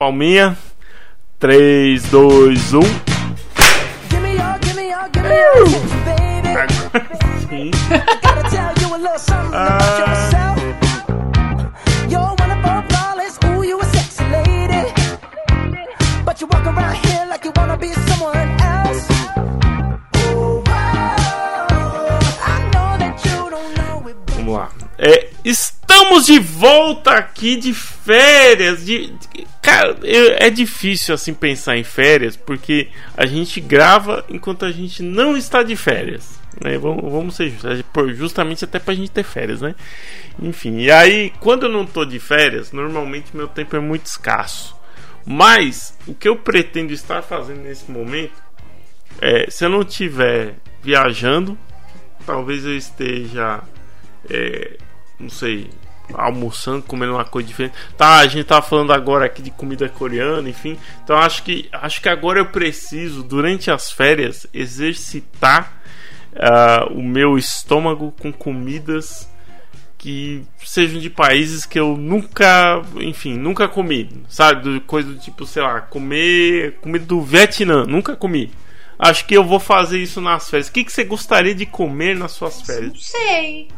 Palminha. 3, 2, 1. Sim. Ah. But you walk around here like you wanna be someone else. Vamos lá. É, estamos de volta aqui de férias. De, de, cara, é difícil assim pensar em férias porque a gente grava enquanto a gente não está de férias. Né? Vamos, vamos ser justos, é justamente até pra gente ter férias, né? Enfim, e aí quando eu não tô de férias, normalmente meu tempo é muito escasso. Mas o que eu pretendo estar fazendo nesse momento é, se eu não estiver viajando, talvez eu esteja é, não sei, almoçando, comendo uma coisa diferente. Tá, a gente tá falando agora aqui de comida coreana, enfim. Então acho que acho que agora eu preciso durante as férias exercitar uh, o meu estômago com comidas que sejam de países que eu nunca, enfim, nunca comi, sabe? Coisa do tipo, sei lá, comer comida do Vietnã, nunca comi. Acho que eu vou fazer isso nas férias. O que, que você gostaria de comer nas suas férias? Não sei.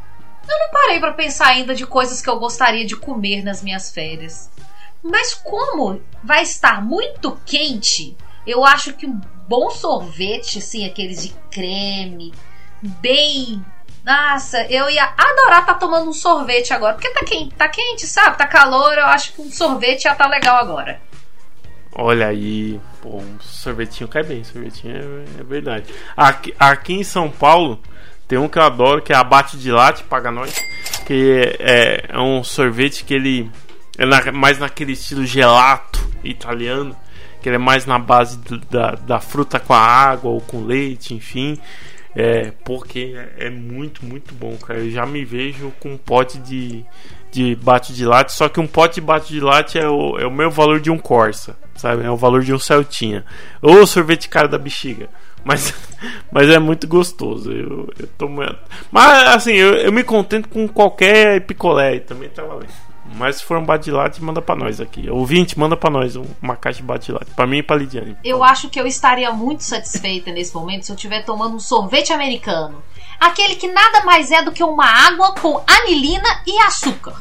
Eu não parei para pensar ainda de coisas que eu gostaria de comer nas minhas férias. Mas como vai estar muito quente, eu acho que um bom sorvete, assim, aqueles de creme, bem. Nossa, eu ia adorar estar tá tomando um sorvete agora. Porque tá quente, tá quente, sabe? Tá calor, eu acho que um sorvete já tá legal agora. Olha aí, pô, um sorvetinho cai bem, sorvetinho é, é verdade. Aqui, aqui em São Paulo, tem um que eu adoro, que é abate de latte, paga nós. Que é, é um sorvete que ele é na, mais naquele estilo gelato italiano. Que ele é mais na base do, da, da fruta com a água ou com leite, enfim. É, porque é, é muito, muito bom, cara. Eu já me vejo com um pote de, de bate de latte. Só que um pote de bate de latte é o, é o meu valor de um Corsa, sabe? É o valor de um Celtinha. Ou sorvete cara da bexiga. Mas, mas é muito gostoso. Eu, eu tô Mas assim, eu, eu me contento com qualquer picolé também tá valendo. Mas se for um badilate, manda pra nós aqui. Ouvinte, manda pra nós uma caixa de badilate. Pra mim e pra Lidiane. Eu acho que eu estaria muito satisfeita nesse momento se eu estiver tomando um sorvete americano. Aquele que nada mais é do que uma água com anilina e açúcar.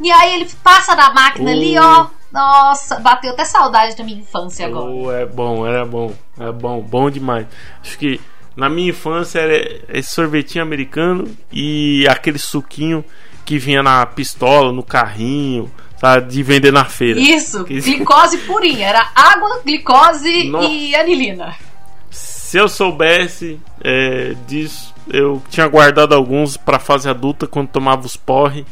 E aí ele passa na máquina uh. ali, ó nossa, bateu até saudade da minha infância agora. Oh, é bom, era bom. É bom, bom demais. Acho que na minha infância era esse sorvetinho americano e aquele suquinho que vinha na pistola, no carrinho, sabe, de vender na feira. Isso, que... glicose purinha. Era água, glicose Nossa. e anilina. Se eu soubesse é, disso, eu tinha guardado alguns para fase adulta quando tomava os porre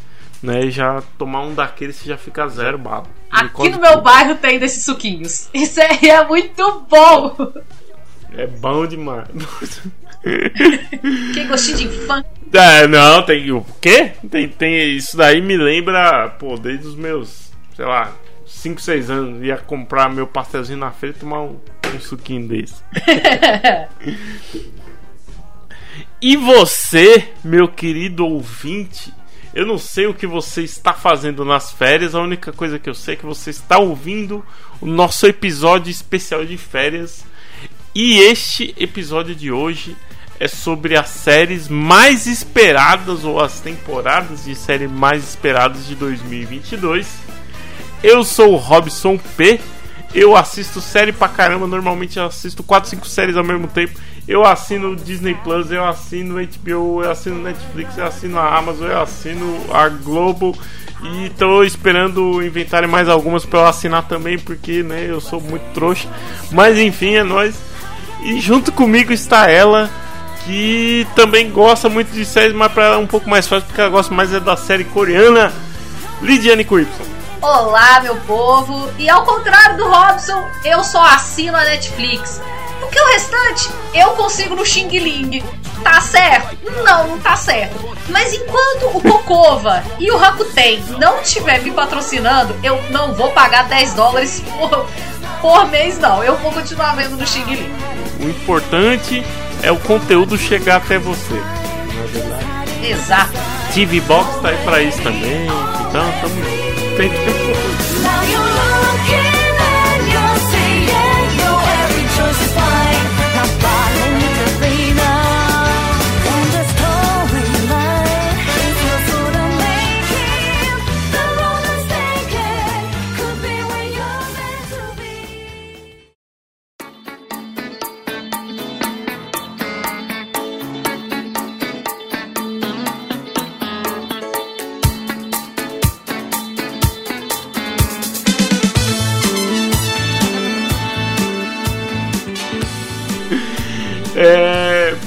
né? Já tomar um daqueles você já fica zero bala. Aqui no meu bairro tem desses suquinhos. Isso aí é muito bom. É bom demais. que gostinho de infância. É, não, tem o quê? Tem, tem isso daí me lembra, pô, desde os meus, sei lá, 5, 6 anos ia comprar meu pastelzinho na feira e tomar um, um suquinho desse. e você, meu querido ouvinte, eu não sei o que você está fazendo nas férias, a única coisa que eu sei é que você está ouvindo o nosso episódio especial de férias. E este episódio de hoje é sobre as séries mais esperadas ou as temporadas de série mais esperadas de 2022. Eu sou o Robson P. Eu assisto série pra caramba, normalmente eu assisto 4, 5 séries ao mesmo tempo. Eu assino Disney Plus, eu assino HBO, eu assino Netflix, eu assino a Amazon, eu assino a Globo. E tô esperando inventarem mais algumas para eu assinar também, porque né, eu sou muito trouxa. Mas enfim, é nóis. E junto comigo está ela, que também gosta muito de séries, mas para ela é um pouco mais fácil, porque ela gosta mais é da série coreana, Lidiane Kuipson. Olá, meu povo! E ao contrário do Robson, eu só assino a Netflix. Porque o restante eu consigo no Xing Ling. Tá certo? Não, não tá certo. Mas enquanto o Cocova e o Rakuten não estiver me patrocinando, eu não vou pagar 10 dólares por, por mês, não. Eu vou continuar vendo no Xing Ling. O importante é o conteúdo chegar até você. Exato. TV Box tá aí pra isso também. Então, tamo feito.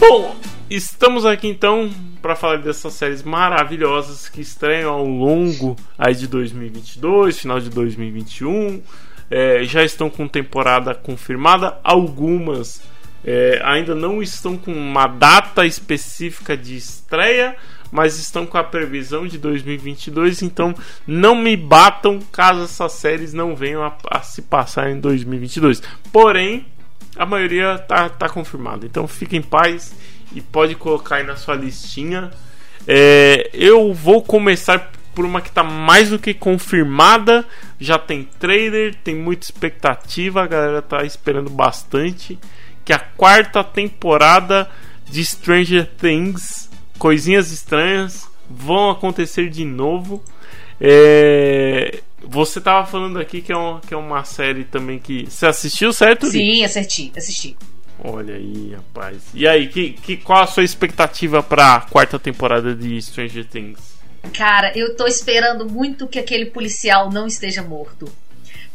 Bom, estamos aqui então para falar dessas séries maravilhosas que estreiam ao longo aí de 2022, final de 2021. É, já estão com temporada confirmada, algumas é, ainda não estão com uma data específica de estreia, mas estão com a previsão de 2022. Então não me batam caso essas séries não venham a, a se passar em 2022. Porém, a maioria tá, tá confirmada. Então fique em paz e pode colocar aí na sua listinha. É, eu vou começar por uma que está mais do que confirmada. Já tem trailer, tem muita expectativa, a galera tá esperando bastante. Que é a quarta temporada de Stranger Things, coisinhas estranhas vão acontecer de novo. É, você tava falando aqui que é, uma, que é uma série também que. Você assistiu, certo? Sim, assisti, assisti. Olha aí, rapaz. E aí, que, que, qual a sua expectativa pra quarta temporada de Stranger Things? Cara, eu tô esperando muito que aquele policial não esteja morto.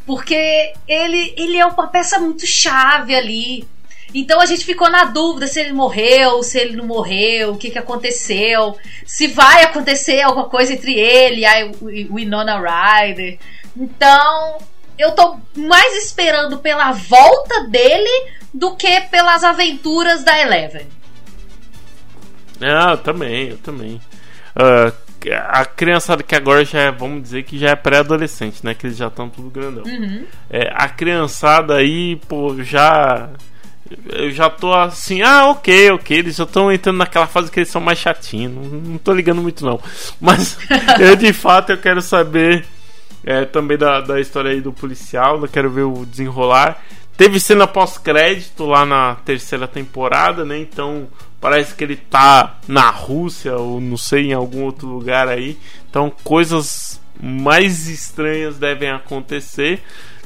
Porque ele, ele é uma peça muito chave ali. Então a gente ficou na dúvida se ele morreu, se ele não morreu, o que, que aconteceu, se vai acontecer alguma coisa entre ele e o Winona Ryder. Então eu tô mais esperando pela volta dele do que pelas aventuras da Eleven. Ah, eu também, eu também. Uh, a criançada que agora já é, vamos dizer que já é pré-adolescente, né? Que eles já estão tudo grandão. Uhum. É, a criançada aí, pô, já. Eu já tô assim, ah, ok, ok. Eles já estão entrando naquela fase que eles são mais chatinhos. Não, não tô ligando muito, não. Mas eu de fato eu quero saber é, também da, da história aí do policial. Eu quero ver o desenrolar. Teve cena pós-crédito lá na terceira temporada, né? Então parece que ele tá na Rússia ou não sei, em algum outro lugar aí. Então coisas mais estranhas devem acontecer.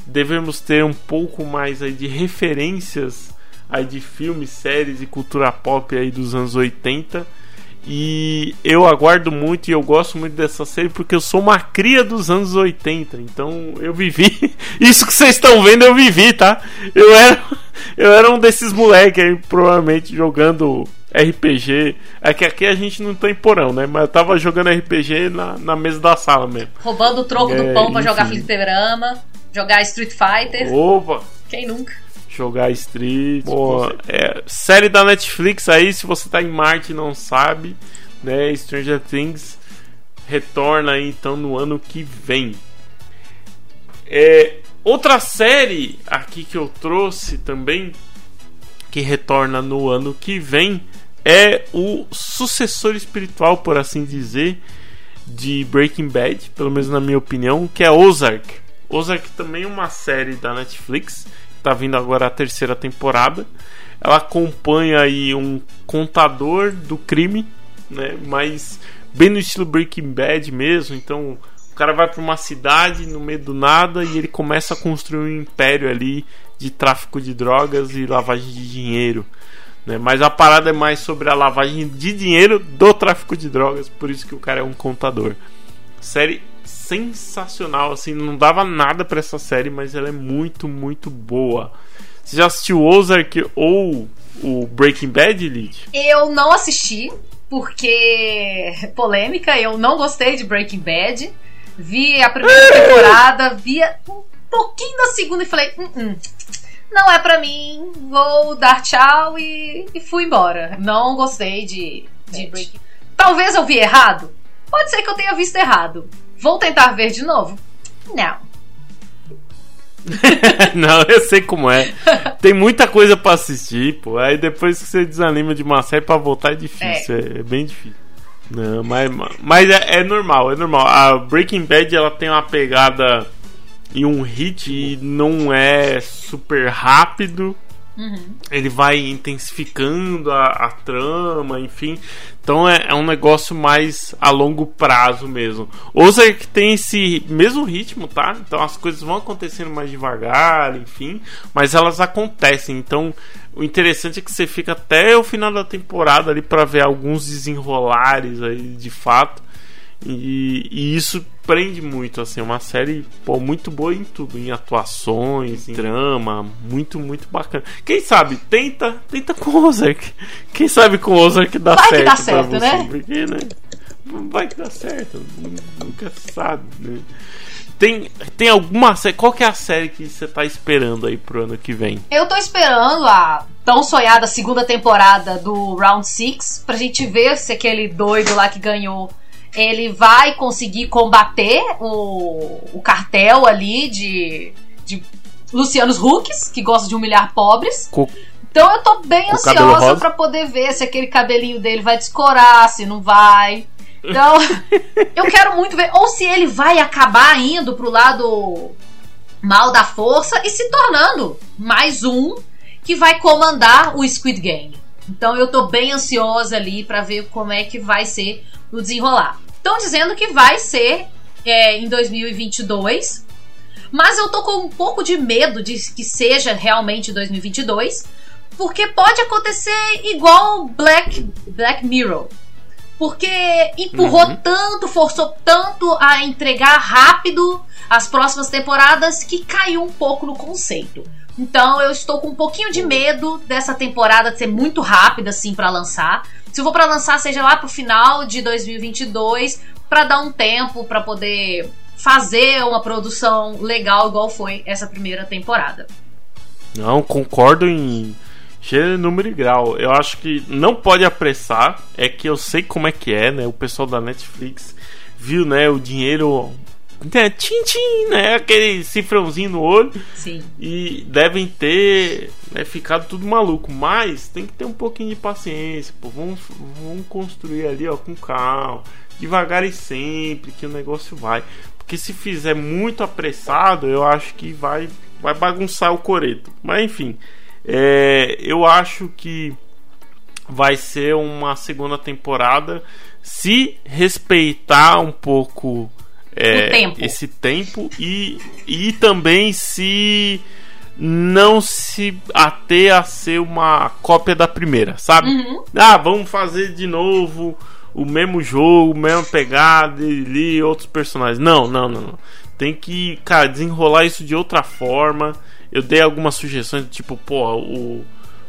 Devemos ter um pouco mais aí de referências aí de filmes, séries e cultura pop aí dos anos 80 e eu aguardo muito e eu gosto muito dessa série porque eu sou uma cria dos anos 80. Então eu vivi. Isso que vocês estão vendo, eu vivi, tá? Eu era, eu era um desses moleques aí, provavelmente jogando RPG. É que aqui a gente não tem porão, né? Mas eu tava jogando RPG na, na mesa da sala mesmo. Roubando o troco é, do pão pra enfim. jogar fliperama, jogar Street Fighter. Opa! Quem nunca? Jogar Street. Pô, é, série da Netflix aí, se você tá em Marte e não sabe, né? Stranger Things retorna aí então no ano que vem. É, outra série aqui que eu trouxe também que retorna no ano que vem é o sucessor espiritual, por assim dizer, de Breaking Bad, pelo menos na minha opinião, que é Ozark. Ozark também é uma série da Netflix tá vindo agora a terceira temporada. Ela acompanha aí um contador do crime, né? Mas bem no estilo Breaking Bad mesmo. Então o cara vai para uma cidade no meio do nada e ele começa a construir um império ali de tráfico de drogas e lavagem de dinheiro. Né? Mas a parada é mais sobre a lavagem de dinheiro do tráfico de drogas, por isso que o cara é um contador. Série sensacional, assim, não dava nada para essa série, mas ela é muito, muito boa. Você já assistiu Ozark ou o Breaking Bad, Lid? Eu não assisti, porque polêmica, eu não gostei de Breaking Bad. Vi a primeira temporada, vi um pouquinho da segunda e falei, hum, hum, não é pra mim, vou dar tchau e, e fui embora. Não gostei de, de Breaking Talvez eu vi errado. Pode ser que eu tenha visto errado. Vou tentar ver de novo? Não. não, eu sei como é. Tem muita coisa para assistir, pô. Aí depois que você desanima de uma série pra voltar é difícil. É, é bem difícil. Não, mas mas é, é, normal, é normal. A Breaking Bad ela tem uma pegada e um hit e não é super rápido. Uhum. Ele vai intensificando a, a trama, enfim. Então é, é, um negócio mais a longo prazo mesmo. Ozark tem esse mesmo ritmo, tá? Então as coisas vão acontecendo mais devagar, enfim. Mas elas acontecem. Então o interessante é que você fica até o final da temporada ali para ver alguns desenrolares aí de fato. E, e, isso prende muito, assim, uma série pô, muito boa em tudo, em atuações, em drama, muito, muito bacana. Quem sabe, tenta, tenta com o Ozark. Quem sabe com o Ozark dá Vai certo, que dá certo você, né? Porque, né? Vai que dá certo, nunca sabe, né? Tem, tem alguma série. Qual que é a série que você tá esperando aí pro ano que vem? Eu tô esperando a tão sonhada segunda temporada do Round 6 pra gente ver se aquele doido lá que ganhou ele vai conseguir combater o, o cartel ali de, de Lucianos Hucks, que gosta de humilhar pobres. Co então eu tô bem ansiosa para poder ver se aquele cabelinho dele vai descorar, se não vai. Então, eu quero muito ver. Ou se ele vai acabar indo pro lado mal da força e se tornando mais um que vai comandar o Squid Game. Então eu tô bem ansiosa ali para ver como é que vai ser o desenrolar. Estão dizendo que vai ser é, em 2022, mas eu tô com um pouco de medo de que seja realmente 2022, porque pode acontecer igual Black, Black Mirror. Porque empurrou uhum. tanto, forçou tanto a entregar rápido as próximas temporadas que caiu um pouco no conceito. Então eu estou com um pouquinho de medo dessa temporada ser muito rápida assim para lançar. Se for para lançar, seja lá pro final de 2022, para dar um tempo para poder fazer uma produção legal igual foi essa primeira temporada. Não, concordo em Gênero, número e grau. Eu acho que não pode apressar. É que eu sei como é que é, né? O pessoal da Netflix viu, né? O dinheiro. Né, tchim, tchim, né? Aquele cifrãozinho no olho. Sim. E devem ter né, ficado tudo maluco. Mas tem que ter um pouquinho de paciência. Pô. Vamos, vamos construir ali, ó, com calma. Devagar e sempre que o negócio vai. Porque se fizer muito apressado, eu acho que vai, vai bagunçar o coreto. Mas enfim. É, eu acho que vai ser uma segunda temporada se respeitar um pouco é, tempo. esse tempo e, e também se não se ater a ser uma cópia da primeira, sabe? Uhum. Ah, vamos fazer de novo o mesmo jogo, mesma pegada e outros personagens. Não, não, não, não. Tem que, cara, desenrolar isso de outra forma eu dei algumas sugestões, tipo, pô, o,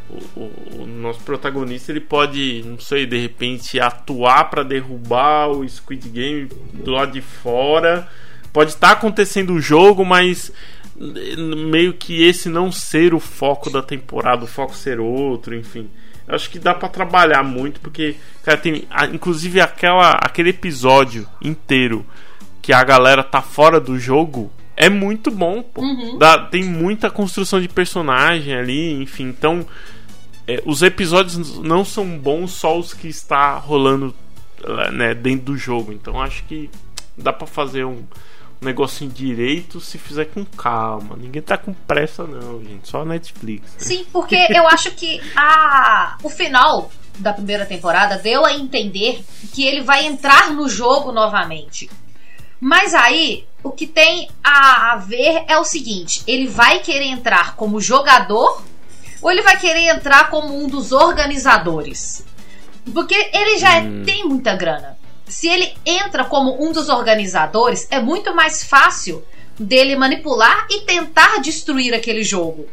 o, o, nosso protagonista ele pode, não sei, de repente atuar para derrubar o Squid Game do lado de fora. Pode estar tá acontecendo o jogo, mas meio que esse não ser o foco da temporada, o foco ser outro, enfim. Eu acho que dá para trabalhar muito porque, cara, tem inclusive aquela aquele episódio inteiro que a galera tá fora do jogo é muito bom, pô. Uhum. Dá, tem muita construção de personagem ali, enfim. Então, é, os episódios não são bons só os que está rolando né, dentro do jogo. Então, acho que dá para fazer um, um negocinho direito se fizer com calma. Ninguém tá com pressa, não, gente. Só a Netflix. Né? Sim, porque eu acho que a, o final da primeira temporada deu a entender que ele vai entrar no jogo novamente. Mas aí, o que tem a, ver é o seguinte: ele vai querer entrar como jogador ou ele vai querer entrar como um dos organizadores? Porque ele já hum. tem muita grana. Se ele entra como um dos organizadores, é muito mais fácil dele manipular e tentar destruir aquele jogo.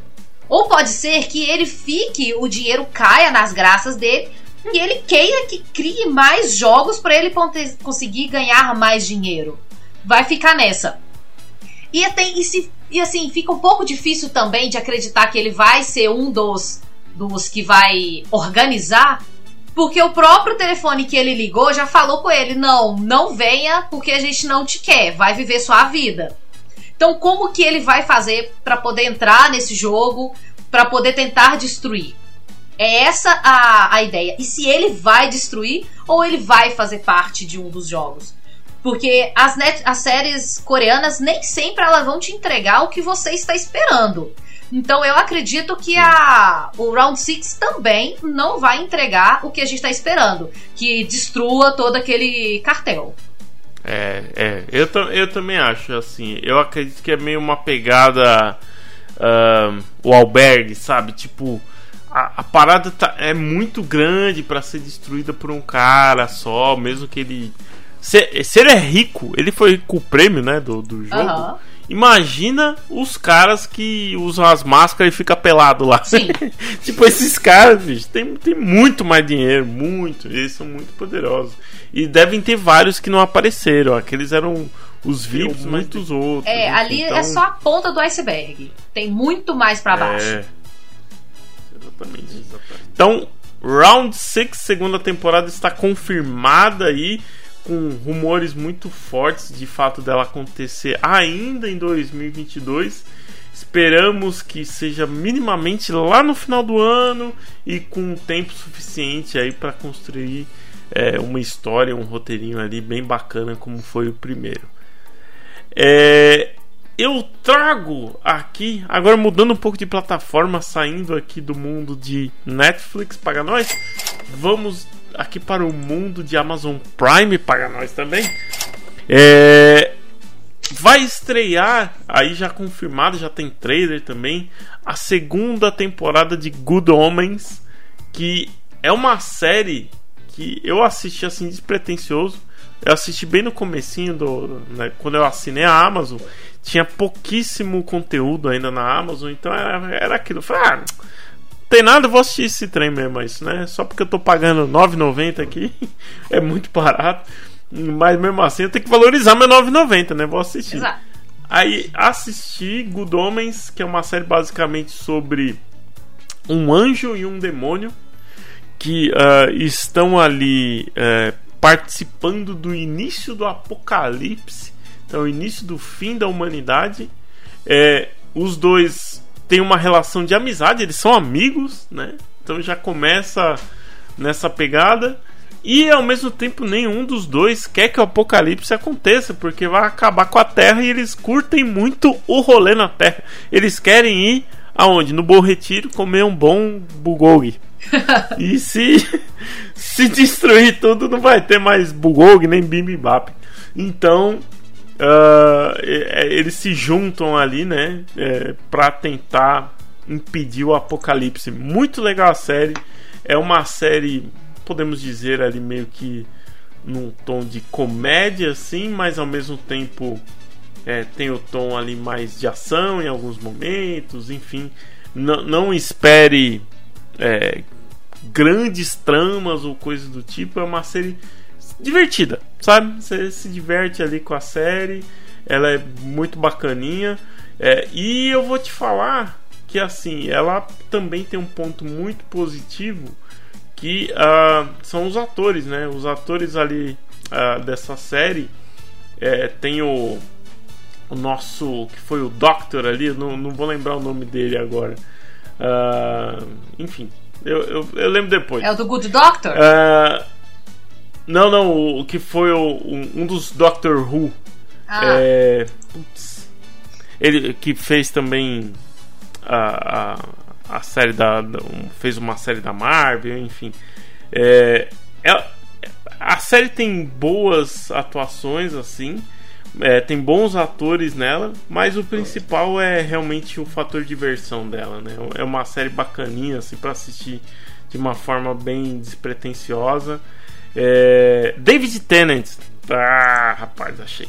Ou pode ser que ele fique, o dinheiro caia nas graças dele e ele queira que crie mais jogos para ele conseguir ganhar mais dinheiro vai ficar nessa. E, tem, e, se, e assim, fica um pouco difícil também de acreditar que ele vai ser um dos, dos que vai organizar, porque o próprio telefone que ele ligou já falou com ele: não, não venha porque a gente não te quer, vai viver sua vida. Então, como que ele vai fazer para poder entrar nesse jogo, para poder tentar destruir? É essa a, a ideia. E se ele vai destruir ou ele vai fazer parte de um dos jogos? Porque as, net, as séries coreanas nem sempre elas vão te entregar o que você está esperando. Então eu acredito que a, o Round 6 também não vai entregar o que a gente está esperando. Que destrua todo aquele cartel. É, é. Eu, eu também acho assim. Eu acredito que é meio uma pegada. Uh, o albergue, sabe? Tipo. A, a parada tá, é muito grande para ser destruída por um cara só, mesmo que ele se, se ele é rico, ele foi com o prêmio, né, do, do jogo. Aham. Imagina os caras que usam as máscaras e fica pelado lá. Sim. tipo, esses caras, bicho, tem, tem muito mais dinheiro, muito. Eles são muito poderosos. E devem ter vários que não apareceram. Aqueles eram os VIPs, muitos outros. É, enfim, ali então- é só a ponta do iceberg. Tem muito mais pra baixo. É. Exatamente. Então, Round 6, segunda temporada, está confirmada aí, com rumores muito fortes de fato dela acontecer ainda em 2022. Esperamos que seja minimamente lá no final do ano e com tempo suficiente aí para construir é, uma história, um roteirinho ali bem bacana como foi o primeiro. É, eu trago aqui, agora mudando um pouco de plataforma, saindo aqui do mundo de Netflix para nós, vamos aqui para o mundo de Amazon Prime para nós também. É, vai estrear, aí já confirmado, já tem trailer também, a segunda temporada de Good Omens, que é uma série que eu assisti assim despretensioso. Eu assisti bem no comecinho do, né, quando eu assinei a Amazon, tinha pouquíssimo conteúdo ainda na Amazon, então era, era aquilo. Falei, ah, tem nada, eu vou assistir esse trem mesmo, isso, né? Só porque eu tô pagando 9,90 aqui, é muito barato. Mas mesmo assim eu tenho que valorizar meu 9,90, né? Vou assistir. Exato. Aí assisti Good Omens, que é uma série basicamente sobre um anjo e um demônio que ah, estão ali eh, participando do início do apocalipse, então o início do fim da humanidade. É, os dois têm uma relação de amizade, eles são amigos, né? Então já começa nessa pegada. E ao mesmo tempo nenhum dos dois quer que o apocalipse aconteça, porque vai acabar com a Terra e eles curtem muito o rolê na Terra. Eles querem ir aonde? No Bom Retiro comer um bom bulgogi. e se se destruir tudo, não vai ter mais bulgogi nem bibimbap. Então é- eles se juntam ali, né, é, para tentar impedir o apocalipse. Muito legal a série. É uma série, podemos dizer ali meio que num tom de comédia, assim, mas ao mesmo tempo é, tem o tom ali mais de ação em alguns momentos, enfim. Não, não espere é, grandes tramas ou coisas do tipo. É uma série divertida, sabe? Você se diverte ali com a série. Ela é muito bacaninha. É, e eu vou te falar que assim, ela também tem um ponto muito positivo que ah, são os atores, né? Os atores ali ah, dessa série é, tem o, o nosso que foi o Doctor ali, não, não vou lembrar o nome dele agora. Ah, enfim, eu, eu, eu lembro depois. É o do Good Doctor? Ah, não, não, o, o que foi o- um, dos Doctor Who. Ah, É, putz, ele que fez também a, a, a série da, da- um- fez uma série da Marvel, enfim. É, é- a série tem boas atuações assim, é, tem bons atores nela, mas o principal é realmente o fator diversão dela, né? É uma série bacaninha assim para assistir de uma forma bem despretensiosa. É, David Tennant, ah, rapaz, achei.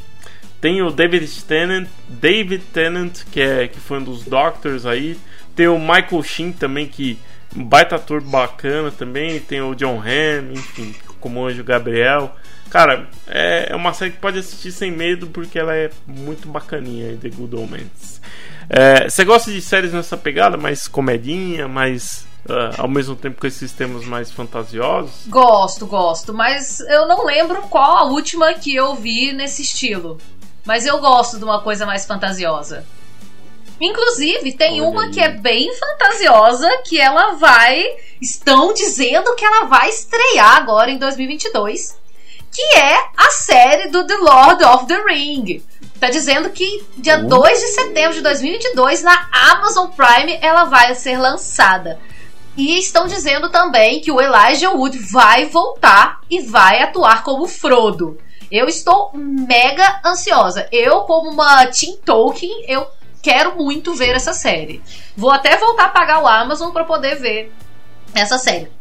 Tem o David Tennant, David Tennant que é que foi um dos Doctors aí. Tem o Michael Sheen também que um baita ator bacana também. Tem o John Hamm, enfim, como Anjo Gabriel. Cara, é é uma série que pode assistir sem medo porque ela é muito bacaninha, aí, The Good Omens. É, Você gosta de séries nessa pegada, mais comedinha, mais ah, ao mesmo tempo com esses temas mais fantasiosos? Gosto, gosto, mas eu não lembro qual a última que eu vi nesse estilo. Mas eu gosto de uma coisa mais fantasiosa. Inclusive, tem Olha uma aí. que é bem fantasiosa, que ela vai. Estão dizendo que ela vai estrear agora em 2022. Que é a série do The Lord of the Ring. Tá dizendo que dia Oh. 2 de setembro de 2022, na Amazon Prime, ela vai ser lançada. E estão dizendo também que o Elijah Wood vai voltar e vai atuar como Frodo. Eu estou mega ansiosa. Eu, como uma Teen Tolkien, eu quero muito ver essa série. Vou até voltar a pagar o Amazon para poder ver essa série.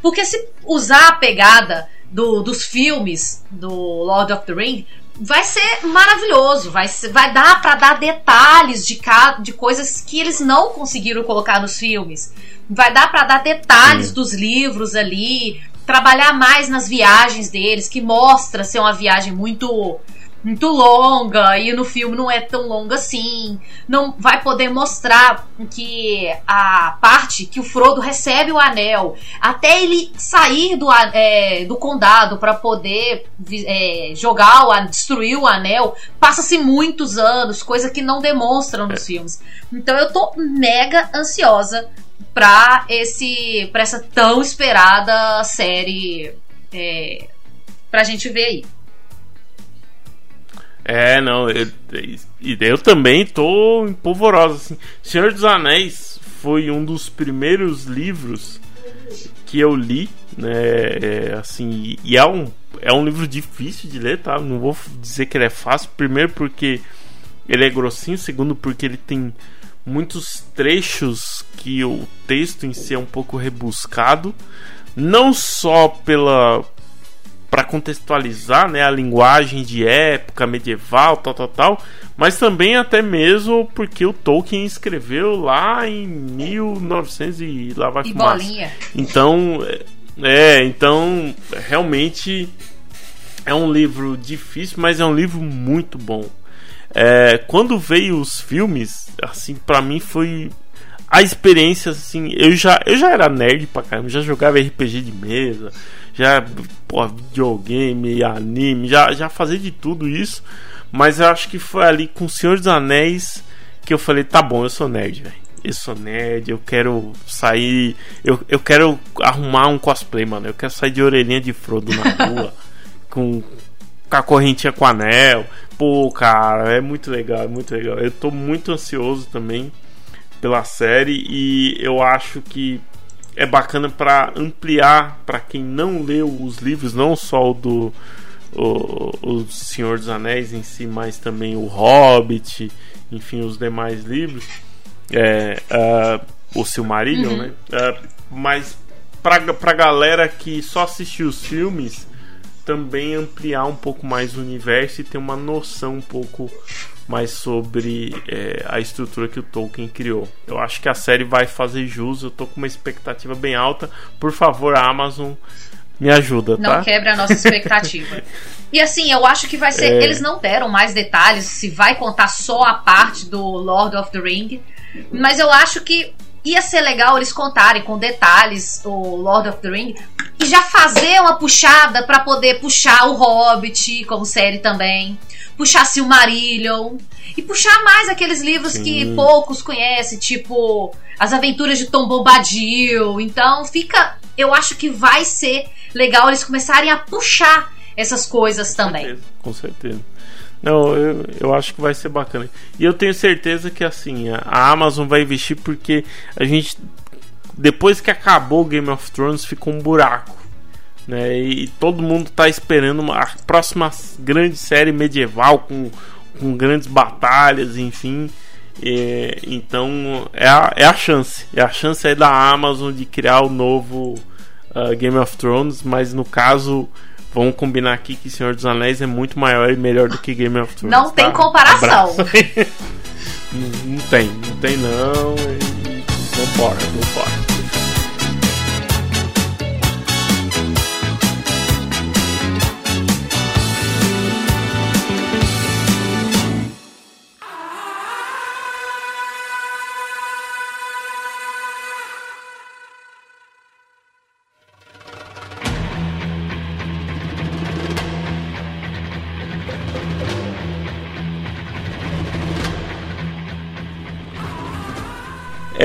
Porque se usar a pegada do, dos filmes do Lord of the Ring, vai ser maravilhoso, vai, ser, vai dar para dar detalhes de, de coisas que eles não conseguiram colocar nos filmes. Vai dar para dar detalhes Sim. dos livros ali, trabalhar mais nas viagens deles, que mostra ser uma viagem muito muito longa e no filme não é tão longa assim. Não vai poder mostrar que a parte que o Frodo recebe o anel até ele sair do, é, do condado para poder é, jogar o destruir o anel passa-se muitos anos, coisa que não demonstram nos é. filmes. Então eu tô mega ansiosa para esse para essa tão esperada série é, pra gente ver aí. É, não, eu, eu também tô empolvorosa, assim. Senhor dos Anéis foi um dos primeiros livros que eu li, né, é, assim, e é um, é um livro difícil de ler, tá? Não vou dizer que ele é fácil, primeiro porque ele é grossinho, segundo porque ele tem muitos trechos que o texto em si é um pouco rebuscado, não só pela para contextualizar né, a linguagem de época medieval, tal, tal, tal, mas também até mesmo porque o Tolkien escreveu lá em 1900 e lá vai e bolinha. Então, é, então realmente é um livro difícil, mas é um livro muito bom. É, quando veio os filmes, assim, para mim foi a experiência assim, eu já eu já era nerd pra caramba, já jogava RPG de mesa, já pô, videogame, anime, já, já fazia de tudo isso. Mas eu acho que foi ali com o Senhor dos Anéis que eu falei, tá bom, eu sou nerd, velho. Eu sou nerd, eu quero sair. Eu, eu quero arrumar um cosplay, mano. Eu quero sair de orelhinha de Frodo na rua. com, com a correntinha com anel. Pô, cara, é muito legal, é muito legal. Eu tô muito ansioso também pela série e eu acho que é bacana para ampliar para quem não leu os livros, não só o do o, o, Senhor dos Anéis em si, mas também o Hobbit, enfim, os demais livros, é, uh, o Silmarillion, uhum. né? Uh, mas para pra galera que só assistiu os filmes, também ampliar um pouco mais o universo e ter uma noção um pouco mais sobre é, a estrutura que o Tolkien criou. Eu acho que a série vai fazer jus, eu tô com uma expectativa bem alta. Por favor, a Amazon me ajuda, não tá? Não quebra a nossa expectativa. e assim, eu acho que vai ser. É... Eles não deram mais detalhes se vai contar só a parte do Lord of the Ring. Mas eu acho que ia ser legal eles contarem com detalhes o Lord of the Ring e já fazer uma puxada para poder puxar o Hobbit como série também puxar Silmarillion e puxar mais aqueles livros Sim. que poucos conhecem, tipo As Aventuras de Tom Bombadil. Então fica, eu acho que vai ser legal eles começarem a puxar essas coisas com também. Certeza, com certeza. Não, eu, eu acho que vai ser bacana. E eu tenho certeza que assim, a Amazon vai investir porque a gente depois que acabou o Game of Thrones ficou um buraco né? E todo mundo está esperando uma a próxima grande série medieval com, com grandes batalhas, enfim. É, então é a, é a chance, é a chance aí da Amazon de criar o novo uh, Game of Thrones, mas no caso vamos combinar aqui que Senhor dos Anéis é muito maior e melhor do que Game of Thrones. Não tá? tem comparação. não, não, tem, não tem não. E, vambora, vambora.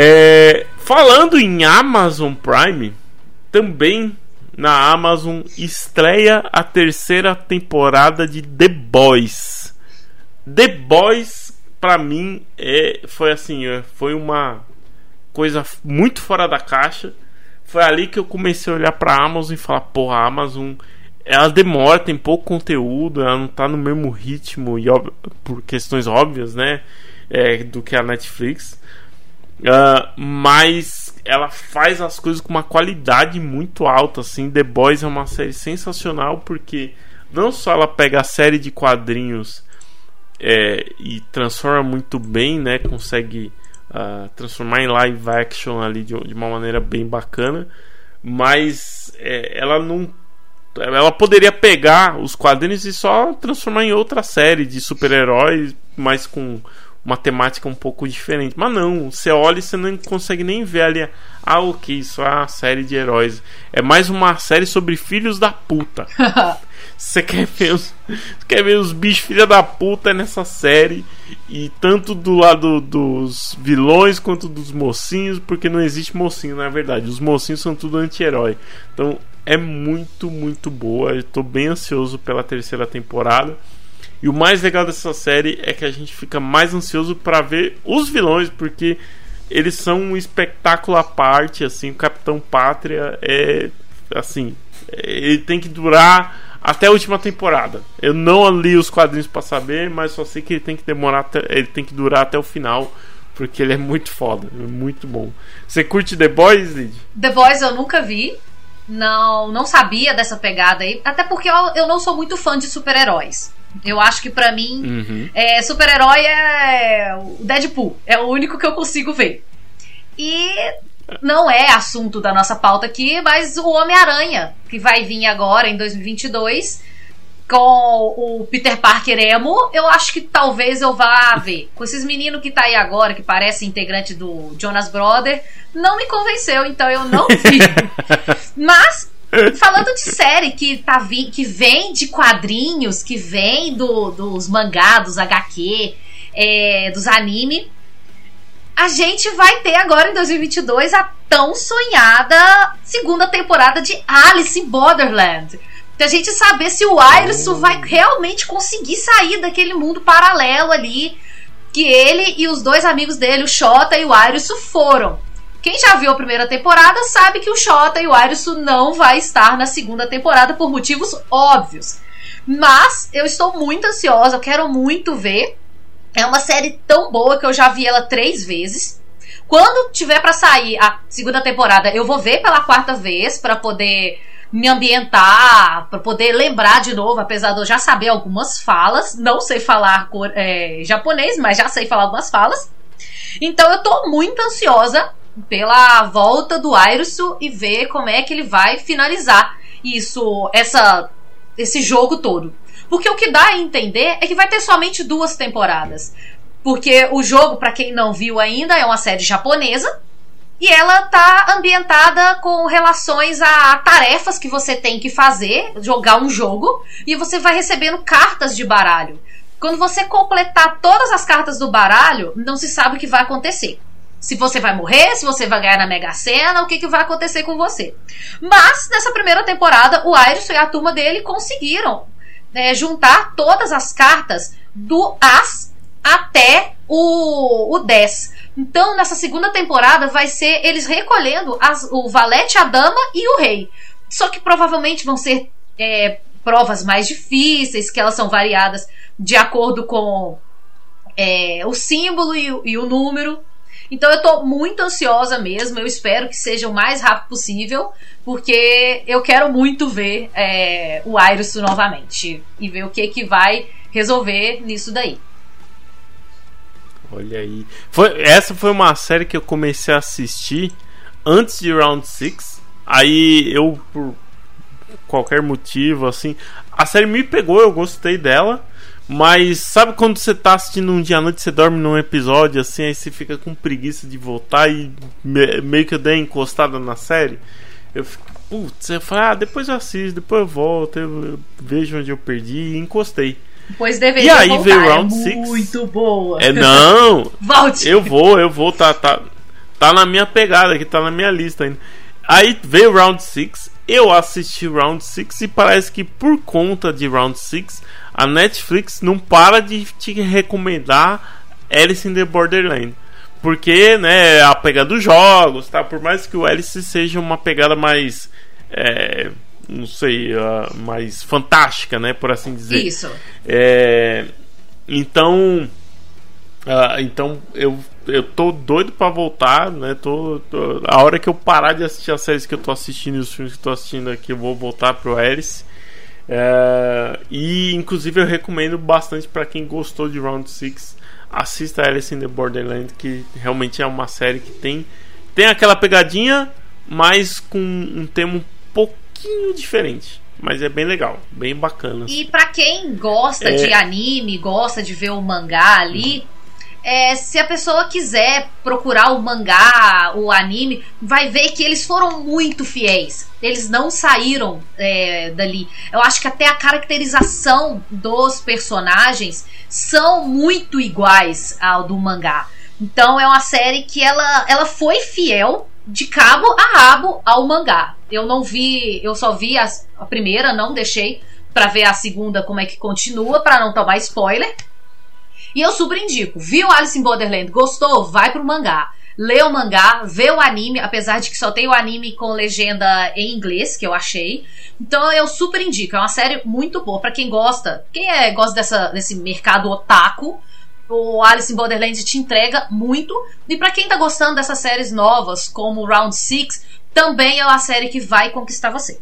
É, falando em Amazon Prime, também na Amazon estreia a terceira temporada de The Boys. The Boys, para mim, é, foi assim, é, foi uma coisa muito fora da caixa. Foi ali que eu comecei a olhar para Amazon e falar, porra, a Amazon ela demora, tem pouco conteúdo, ela não tá no mesmo ritmo e por questões óbvias, né, é, do que a Netflix. Uh, mas ela faz as coisas com uma qualidade muito alta, assim. The Boys é uma série sensacional porque não só ela pega a série de quadrinhos é, e transforma muito bem, né? Consegue uh, transformar em live action ali de, de, uma maneira bem bacana, mas é, ela não ela poderia pegar os quadrinhos e só transformar em outra série de super-heróis, mas com uma temática um pouco diferente. Mas não, você olha e você não consegue nem ver ali. Ah, ok, isso é uma série de heróis. É mais uma série sobre filhos da puta. Você quer ver os, quer ver os bichos filha da puta nessa série e tanto do lado dos vilões quanto dos mocinhos, porque não existe mocinho, na verdade. Os mocinhos são tudo anti-herói. Então é muito, muito boa. Eu tô bem ansioso pela terceira temporada. E o mais legal dessa série é que a gente fica mais ansioso para ver os vilões, porque eles são um espetáculo à parte, assim, o Capitão Pátria é assim, ele tem que durar até a última temporada. Eu não li os quadrinhos para saber, mas só sei que ele tem que demorar, até, ele tem que durar até o final, porque ele é muito foda, é muito bom. Você curte The Boys, Lid? The Boys eu nunca vi. Não, não sabia dessa pegada aí, até porque eu, eu não sou muito fã de super-heróis. Eu acho que para mim, uhum. é, super-herói é o Deadpool. É o único que eu consigo ver. E não é assunto da nossa pauta aqui, mas o Homem-Aranha, que vai vir agora em 2022 com o Peter Parker emo, eu acho que talvez eu vá ver. Com esses meninos que tá aí agora, que parece integrante do Jonas Brother, não me convenceu, então eu não vi. Mas falando de série que tá vi, que vem de quadrinhos, que vem do, dos mangá, dos HQ, é, dos anime, a gente vai ter agora em 2022 a tão sonhada segunda temporada de Alice in Borderland. Pra gente saber se o Iris vai realmente conseguir sair daquele mundo paralelo ali que ele e os dois amigos dele, o Shota e o Iris, foram. Quem já viu a primeira temporada sabe que o Shota e o Iris não vai estar na segunda temporada por motivos óbvios. Mas eu estou muito ansiosa, eu quero muito ver. É uma série tão boa que eu já vi ela três vezes. Quando tiver para sair a segunda temporada, eu vou ver pela quarta vez para poder me ambientar, para poder lembrar de novo, apesar de eu já saber algumas falas. Não sei falar é, japonês, mas já sei falar algumas falas. Então eu tô muito ansiosa pela volta do Airusu e ver como é que ele vai finalizar isso, essa, esse jogo todo. Porque o que dá a entender é que vai ter somente duas temporadas. Porque o jogo, para quem não viu ainda, é uma série japonesa. E ela tá ambientada com relações a tarefas que você tem que fazer, jogar um jogo, e você vai recebendo cartas de baralho. Quando você completar todas as cartas do baralho, não se sabe o que vai acontecer. Se você vai morrer, se você vai ganhar na Mega Sena, o que, que vai acontecer com você. Mas, nessa primeira temporada, o Iris e a turma dele conseguiram é, juntar todas as cartas do As até o, o 10. Então, nessa segunda temporada, vai ser eles recolhendo as, o Valete, a Dama e o Rei. Só que provavelmente vão ser é, provas mais difíceis, que elas são variadas de acordo com é, o símbolo e, e o número. Então eu tô muito ansiosa mesmo. Eu espero que seja o mais rápido possível, porque eu quero muito ver é, o Iris novamente e ver o que que vai resolver nisso daí. Olha aí. Foi, essa foi uma série que eu comecei a assistir antes de Round 6. Aí eu, por qualquer motivo, assim. A série me pegou, eu gostei dela. Mas sabe quando você tá assistindo um dia à noite, você dorme num episódio assim, aí você fica com preguiça de voltar e me, meio que eu dei encostada na série? Eu fico, putz, eu falei, ah, depois eu assisto, depois eu volto, eu, eu vejo onde eu perdi e encostei. Pois deveria E aí voltar, veio Round 6. é muito boa. É, não! Volte! Eu vou, eu vou, tá, tá, tá na minha pegada aqui, tá na minha lista ainda. Aí veio Round 6, eu assisti Round 6 e parece que por conta de Round 6 a Netflix não para de te recomendar Alice in the Borderland. Porque, né, a pegada dos jogos, tá? Por mais que o Alice seja uma pegada mais. É, não sei, uh, mais fantástica, né? Por assim dizer. Isso. É, então. Uh, então eu eu tô doido para voltar, né? Tô, tô, a hora que eu parar de assistir as séries que eu tô assistindo e os filmes que eu tô assistindo aqui, eu vou voltar pro Ares. É, e inclusive eu recomendo bastante para quem gostou de Round 6 assista Alice in the Borderland que realmente é uma série que tem tem aquela pegadinha mas com um tema um pouquinho diferente mas é bem legal, bem bacana. E para quem gosta é... de anime, gosta de ver o mangá ali, é, se a pessoa quiser procurar o mangá, o anime, vai ver que eles foram muito fiéis. Eles não saíram é, dali. Eu acho que até a caracterização dos personagens são muito iguais ao do mangá. Então é uma série que ela, ela foi fiel de cabo a rabo ao mangá. Eu não vi, eu só vi a primeira, não deixei para ver a segunda como é que continua, para não tomar spoiler. E eu super indico. Viu Alice in Borderland? Gostou? Vai pro mangá. Lê o mangá, vê o anime, apesar de que só tem o anime com legenda em inglês, que eu achei. Então eu super indico. É uma série muito boa para quem gosta. Quem é, gosta dessa, desse mercado otaku, o Alice in Borderland te entrega muito. E para quem tá gostando dessas séries novas, como Round 6, também é uma série que vai conquistar você.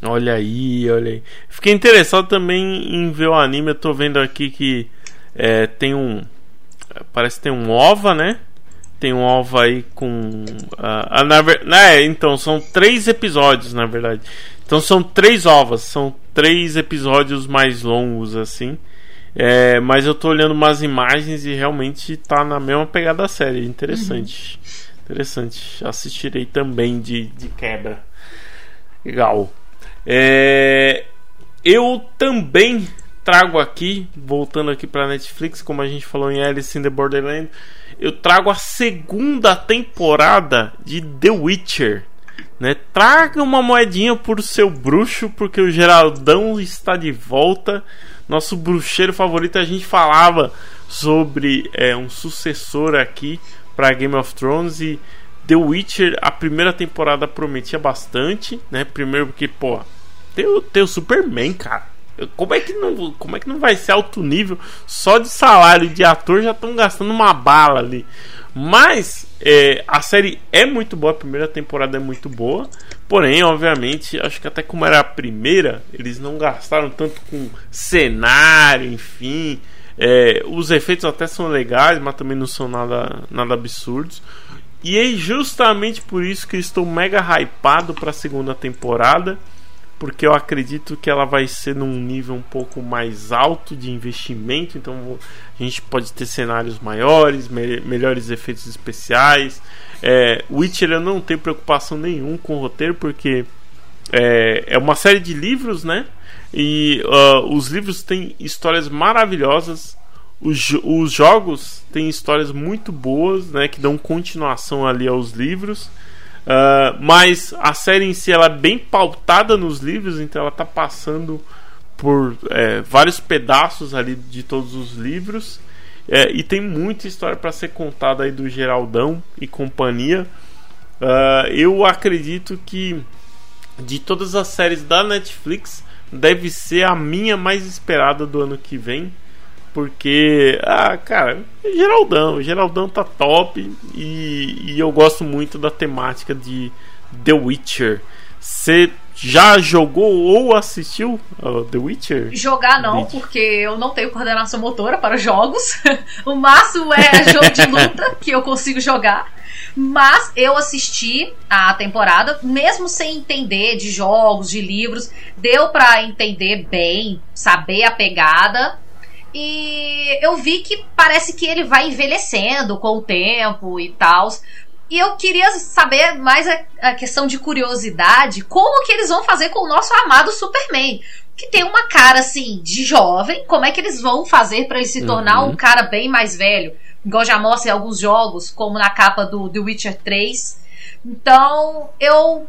Olha aí, olha aí. Fiquei interessado também em ver o anime. Eu tô vendo aqui que é, tem um. Parece que tem um OVA, né? Tem um OVA aí com. A, a, na, né, então, são três episódios, na verdade. Então são três OVAs, são três episódios mais longos, assim. É, mas eu tô olhando umas imagens e realmente tá na mesma pegada da série. Interessante. Uhum. Interessante. Assistirei também de, de quebra. Legal. É, eu também trago aqui, voltando aqui para Netflix, como a gente falou em Alice in the Borderland, eu trago a segunda temporada de The Witcher. Né? Traga uma moedinha por seu bruxo, porque o Geraldão está de volta. Nosso bruxeiro favorito, a gente falava sobre é, um sucessor aqui para Game of Thrones e The Witcher, a primeira temporada prometia bastante, né? Primeiro porque, pô, tem o, tem o Superman, cara. Como é, que não, como é que não vai ser alto nível? Só de salário de ator já estão gastando uma bala ali. Mas é, a série é muito boa, a primeira temporada é muito boa. Porém, obviamente, acho que até como era a primeira, eles não gastaram tanto com cenário, enfim. É, os efeitos até são legais, mas também não são nada, nada absurdos. E é justamente por isso que estou mega hypado para a segunda temporada, porque eu acredito que ela vai ser num nível um pouco mais alto de investimento, então a gente pode ter cenários maiores, me melhores efeitos especiais. É, Witcher eu não tenho preocupação nenhum com o roteiro, porque é, é uma série de livros, né? E uh, os livros têm histórias maravilhosas os, os jogos têm histórias muito boas, né, que dão continuação ali aos livros. Uh, mas a série em si ela é bem pautada nos livros, então ela está passando por é, vários pedaços ali de todos os livros. É, e tem muita história para ser contada aí do Geraldão e companhia. Uh, eu acredito que de todas as séries da Netflix deve ser a minha mais esperada do ano que vem. Porque, ah, cara, Geraldão, Geraldão tá top e, e eu gosto muito da temática de The Witcher. Você já jogou ou assistiu uh, The Witcher? Jogar não, porque eu não tenho coordenação motora para jogos. o máximo é jogo de luta que eu consigo jogar. Mas eu assisti a temporada, mesmo sem entender de jogos, de livros, deu para entender bem, saber a pegada. E eu vi que parece que ele vai envelhecendo com o tempo e tal. E eu queria saber mais a, a, questão de curiosidade, como que eles vão fazer com o nosso amado Superman, que tem uma cara assim de jovem, como é que eles vão fazer para ele se tornar uhum. um cara bem mais velho? Igual já mostra em alguns jogos, como na capa do The Witcher 3. Então, eu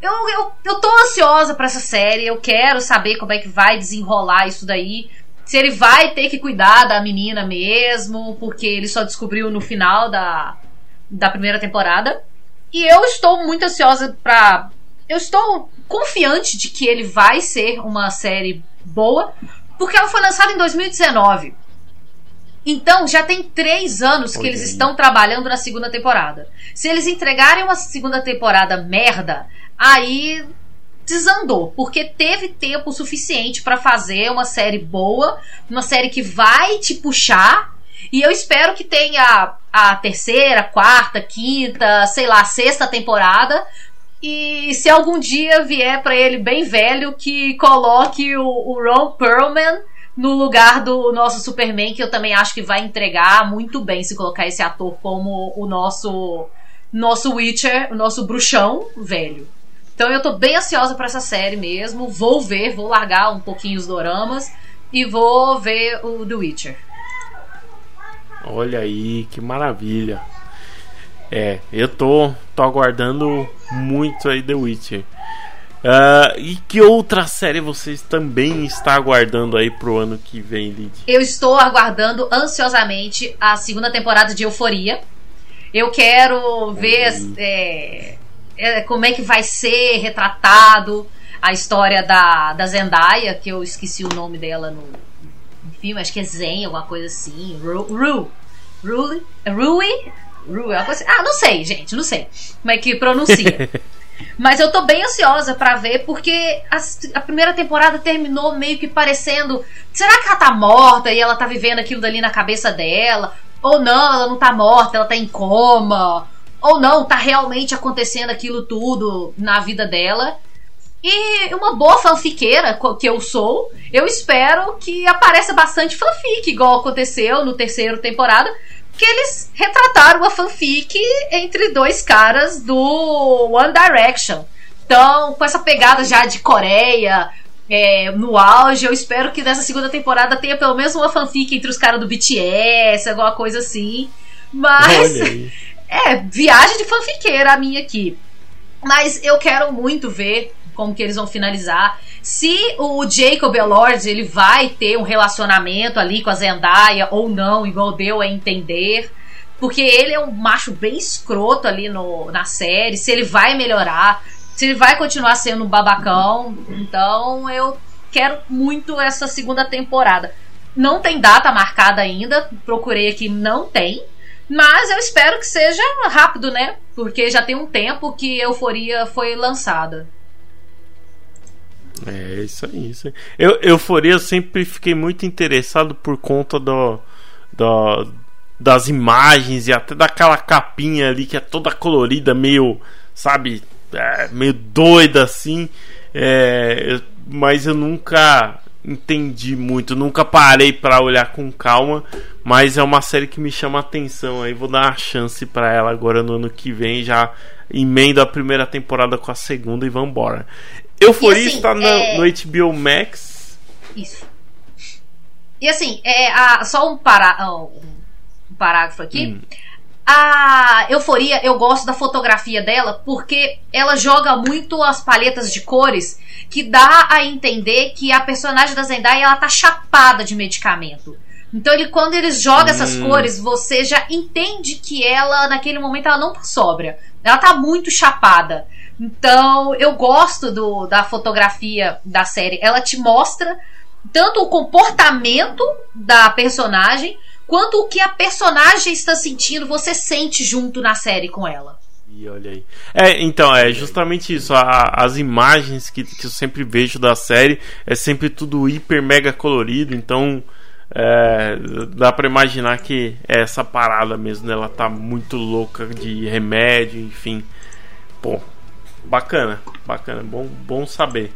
eu, eu, eu tô ansiosa para essa série, eu quero saber como é que vai desenrolar isso daí se ele vai ter que cuidar da menina mesmo, porque ele só descobriu no final da, da primeira temporada. E eu estou muito ansiosa pra. Eu estou confiante de que ele vai ser uma série boa, porque ela foi lançada em 2019. Então já tem três anos que Olha eles estão trabalhando na segunda temporada. Se eles entregarem uma segunda temporada merda, aí desandou, porque teve tempo suficiente pra fazer uma série boa, uma série que vai te puxar. E eu espero que tenha a terceira, quarta, quinta, sei lá, sexta temporada. E se algum dia vier pra ele bem velho, que coloque o, o Ron Perlman no lugar do nosso Superman, que eu também acho que vai entregar muito bem se colocar esse ator como o nosso nosso Witcher, o nosso bruxão velho. Então eu tô bem ansiosa pra essa série mesmo. Vou ver, vou largar um pouquinho os doramas e vou ver o The Witcher. Olha aí, que maravilha. É, eu tô, tô aguardando muito aí The Witcher. Ah, e que outra série vocês também está aguardando aí pro ano que vem, Lid? Eu estou aguardando ansiosamente a segunda temporada de Euforia. Eu quero ver Uhum. é, é, como é que vai ser retratado a história da, da Zendaya, que eu esqueci o nome dela no, no filme, acho que é Zen, alguma coisa assim. Ru, Ru, Rui, Rui, Rui, alguma coisa assim. Ah, não sei, gente, não sei como é que pronuncia. Mas eu tô bem ansiosa pra ver, porque a, a primeira temporada terminou meio que parecendo. Será que ela tá morta e ela tá vivendo aquilo dali na cabeça dela? Ou não, ela não tá morta, ela tá em coma? Ou não, tá realmente acontecendo aquilo tudo na vida dela? E uma boa fanfiqueira que eu sou, eu espero que apareça bastante fanfic, igual aconteceu no terceiro temporada, que eles retrataram a fanfic entre dois caras do One Direction. Então, com essa pegada já de Coreia é, no auge, eu espero que nessa segunda temporada tenha pelo menos uma fanfic entre os caras do BTS, alguma coisa assim. Mas. É, viagem de fanfiqueira a minha aqui. Mas eu quero muito ver como que eles vão finalizar. Se o Jacob Elord ele vai ter um relacionamento ali com a Zendaya ou não, igual deu a entender. Porque ele é um macho bem escroto ali no, na série. Se ele vai melhorar. Se ele vai continuar sendo um babacão. Então eu quero muito essa segunda temporada. Não tem data marcada ainda. Procurei aqui, não tem. Mas eu espero que seja rápido, né? Porque já tem um tempo que Euforia foi lançada. É isso aí, isso aí. Eu, Euforia eu sempre fiquei muito interessado por conta do, do, das imagens e até daquela capinha ali que é toda colorida, meio, sabe, é, meio doida assim. É, mas eu nunca entendi muito, nunca parei pra olhar com calma. Mas é uma série que me chama a atenção. Aí vou dar uma chance pra ela agora no ano que vem. Já emendo a primeira temporada com a segunda e vambora. Euforia E assim, está no, é- no HBO Max. Isso. E assim, é a- só um, pará, um um parágrafo aqui. Hum. A Euforia, eu gosto da fotografia dela porque ela joga muito as palhetas de cores que dá a entender que a personagem da Zendaya ela tá chapada de medicamento. Então ele quando eles jogam essas Hum. cores, você já entende que ela naquele momento ela não tá sóbria. Ela tá muito chapada. Então eu gosto do, da fotografia da série. Ela te mostra tanto o comportamento da personagem quanto o que a personagem está sentindo, você sente junto na série com ela. E olha aí. É, então, é justamente isso. a- as imagens que, que eu sempre vejo da série é sempre tudo hiper mega colorido. Então, é, dá pra imaginar que é essa parada mesmo. Né? Ela tá muito louca de remédio, enfim. Pô, bacana, bacana. Bom, bom saber.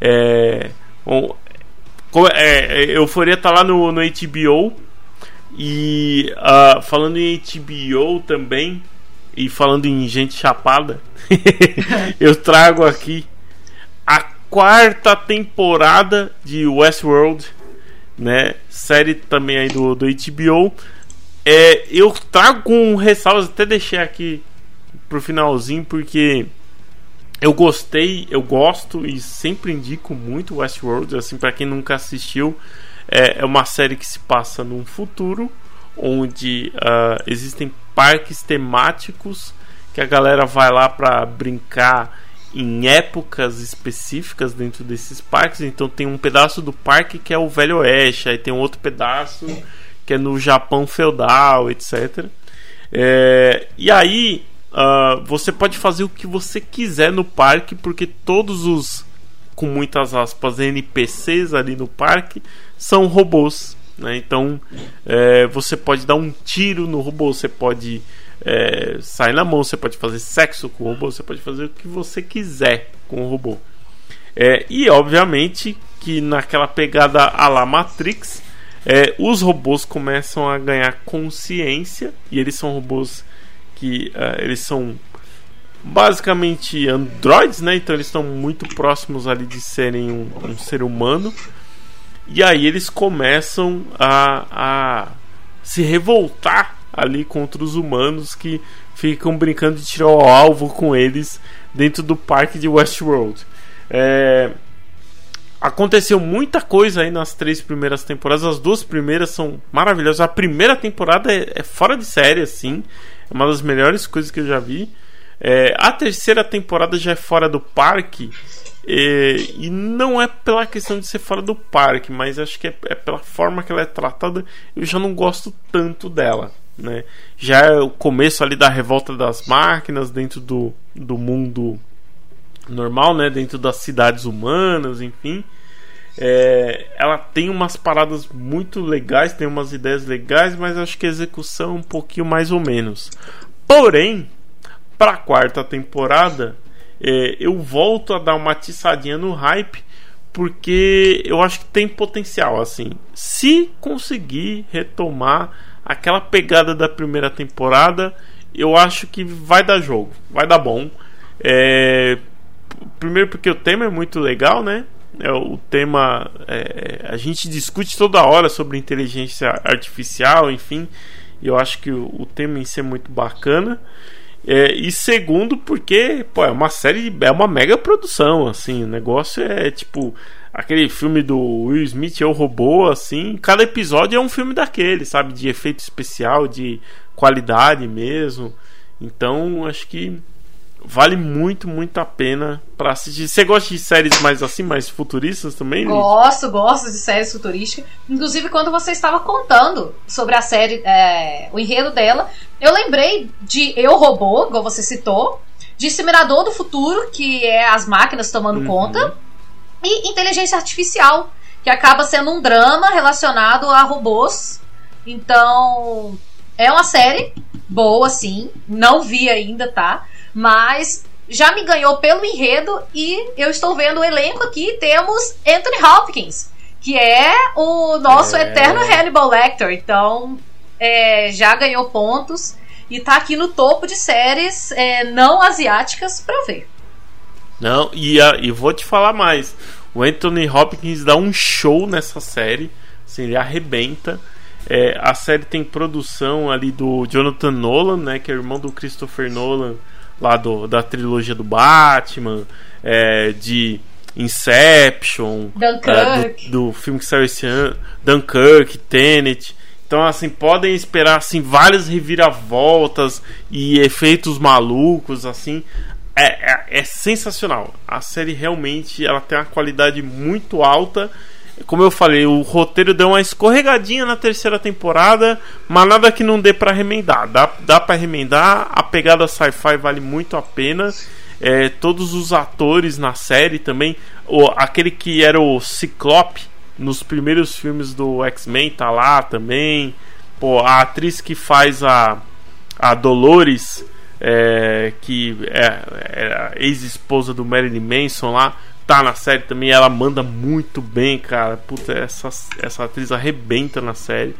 É, bom, é, Euforia tá lá no, no HBO. E ah, falando em HBO também, e falando em gente chapada, eu trago aqui a quarta temporada de Westworld, né? Série também aí do, do HBO. É, eu trago com ressalvas, até deixei aqui pro finalzinho, porque eu gostei, eu gosto e sempre indico muito Westworld, assim, para quem nunca assistiu. É, é uma série que se passa num futuro onde ah, existem parques temáticos que a galera vai lá para brincar em épocas específicas dentro desses parques. Então tem um pedaço do parque que é o Velho Oeste, aí tem um outro pedaço que que é no Japão feudal, etc. É, e aí uh, você pode fazer o que você quiser no parque, porque todos os, com muitas aspas, NPCs ali no parque são robôs. Né? Então é, você pode dar um tiro no robô, você pode é, sair na mão, você pode fazer sexo com o robô, você pode fazer o que você quiser com o robô. É, e obviamente que naquela pegada a la Matrix, é, os robôs começam a ganhar consciência e eles são robôs que uh, eles são basicamente androids, né? Então eles estão muito próximos ali de serem um, um ser humano. E aí eles começam a, a se revoltar ali contra os humanos que ficam brincando de tirar o alvo com eles dentro do parque de Westworld. É, aconteceu muita coisa aí nas três primeiras temporadas. As duas primeiras são maravilhosas. A primeira temporada é, é fora de série, assim. É uma das melhores coisas que eu já vi. É, a terceira temporada já é fora do parque. E, e, não é pela questão de ser fora do parque, mas acho que é, é, pela forma que ela é tratada. Eu já não gosto tanto dela. Né? Já é o começo ali da revolta das máquinas dentro do, do mundo normal, né? Dentro das cidades humanas, enfim. É, ela tem umas paradas muito legais, tem umas ideias legais, mas acho que a execução é um pouquinho mais ou menos. Porém, para a quarta temporada, é, eu volto a dar uma atiçadinha no hype, porque eu acho que tem potencial. Assim, se conseguir retomar aquela pegada da primeira temporada, eu acho que vai dar jogo, vai dar bom. É, primeiro porque o tema é muito legal, né? É, o tema é, a gente discute toda hora sobre inteligência artificial, enfim. Eu acho que o, o tema em si é muito bacana. É, e segundo, porque pô, é uma série, é uma mega produção, assim. O negócio é tipo aquele filme do Will Smith é o robô, assim. Cada episódio é um filme daquele, sabe? De efeito especial, de qualidade mesmo. Então, acho que vale muito, muito a pena para assistir. Você gosta de séries mais assim, mais futuristas também? Gosto, gosto de séries futurísticas. Inclusive, quando você estava contando sobre a série, é, o enredo dela, eu lembrei de Eu Robô, igual você citou, de Exterminador do Futuro, que é as máquinas tomando uhum. conta, e Inteligência Artificial, que acaba sendo um drama relacionado a robôs. Então, é uma série boa, sim. Não vi ainda, tá? Mas já me ganhou pelo enredo e eu estou vendo o elenco aqui. Temos Anthony Hopkins, que é o nosso é. eterno Hannibal Lecter. Então, é, já ganhou pontos e está aqui no topo de séries é, não asiáticas para ver. Não, e, e vou te falar mais. O Anthony Hopkins dá um show nessa série. Assim, ele arrebenta. É, a série tem produção ali do Jonathan Nolan, né, que é irmão do Christopher Nolan lá do, da trilogia do Batman, é, de Inception, é, do, do, filme que saiu esse ano, Dunkirk, Tenet. Então, assim, podem esperar assim várias reviravoltas e efeitos malucos, assim. É, é, é sensacional. A série realmente ela tem uma qualidade muito alta como eu falei, o roteiro deu uma escorregadinha na terceira temporada, mas nada que não dê para remendar. Dá, dá para remendar, a pegada sci-fi vale muito a pena. É, todos os atores na série também, o, aquele que era o Ciclope nos primeiros filmes do X-Men tá lá também. Pô, a atriz que faz a, a Dolores, é, que é, é ex-esposa do Marilyn Manson lá, tá na série também, ela manda muito bem, cara. Puta, essa, essa atriz arrebenta na série.